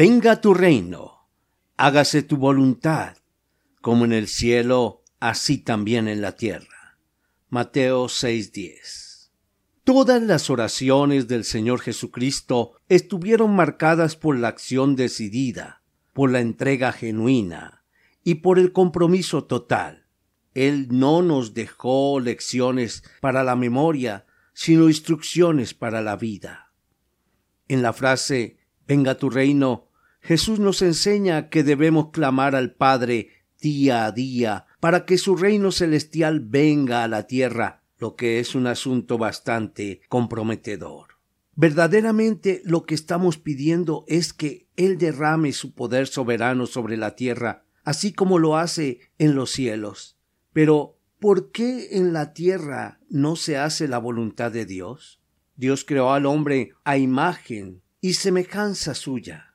Venga tu reino, hágase tu voluntad, como en el cielo, así también en la tierra. Mateo 6:10. Todas las oraciones del Señor Jesucristo estuvieron marcadas por la acción decidida, por la entrega genuina y por el compromiso total. Él no nos dejó lecciones para la memoria, sino instrucciones para la vida. En la frase Venga tu reino, Jesús nos enseña que debemos clamar al Padre día a día para que su reino celestial venga a la tierra, lo que es un asunto bastante comprometedor. Verdaderamente lo que estamos pidiendo es que Él derrame su poder soberano sobre la tierra, así como lo hace en los cielos. Pero, ¿por qué en la tierra no se hace la voluntad de Dios? Dios creó al hombre a imagen y semejanza suya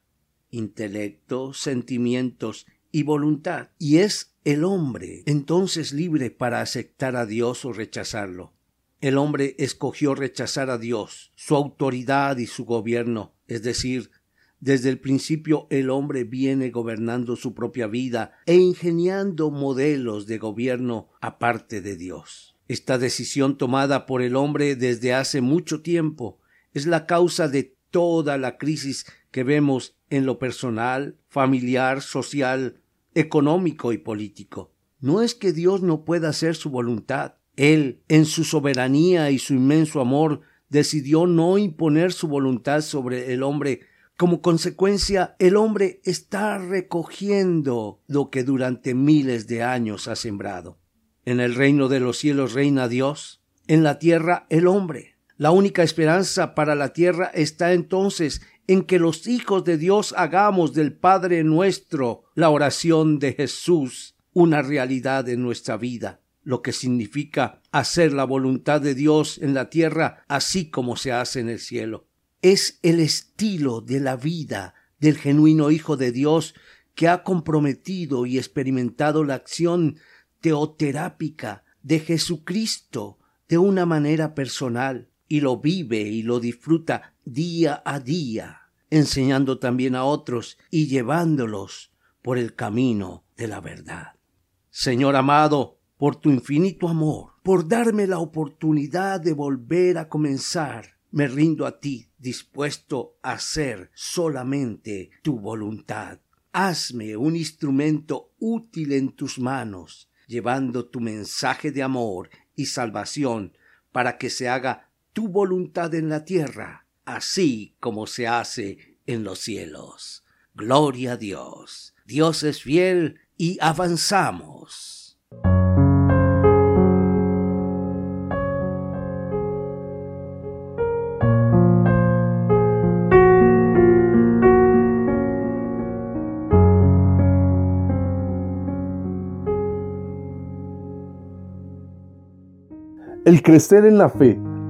intelecto, sentimientos y voluntad, y es el hombre entonces libre para aceptar a Dios o rechazarlo. El hombre escogió rechazar a Dios, su autoridad y su gobierno, es decir, desde el principio el hombre viene gobernando su propia vida e ingeniando modelos de gobierno aparte de Dios. Esta decisión tomada por el hombre desde hace mucho tiempo es la causa de toda la crisis que vemos en lo personal, familiar, social, económico y político. No es que Dios no pueda hacer su voluntad. Él, en su soberanía y su inmenso amor, decidió no imponer su voluntad sobre el hombre. Como consecuencia, el hombre está recogiendo lo que durante miles de años ha sembrado. En el reino de los cielos reina Dios, en la tierra el hombre. La única esperanza para la tierra está entonces en que los hijos de Dios hagamos del Padre nuestro la oración de Jesús una realidad en nuestra vida, lo que significa hacer la voluntad de Dios en la tierra así como se hace en el cielo. Es el estilo de la vida del genuino Hijo de Dios que ha comprometido y experimentado la acción teoterápica de Jesucristo de una manera personal y lo vive y lo disfruta día a día, enseñando también a otros y llevándolos por el camino de la verdad. Señor amado, por tu infinito amor, por darme la oportunidad de volver a comenzar, me rindo a ti, dispuesto a hacer solamente tu voluntad. Hazme un instrumento útil en tus manos, llevando tu mensaje de amor y salvación para que se haga tu voluntad en la tierra, así como se hace en los cielos. Gloria a Dios. Dios es fiel y avanzamos. El crecer en la fe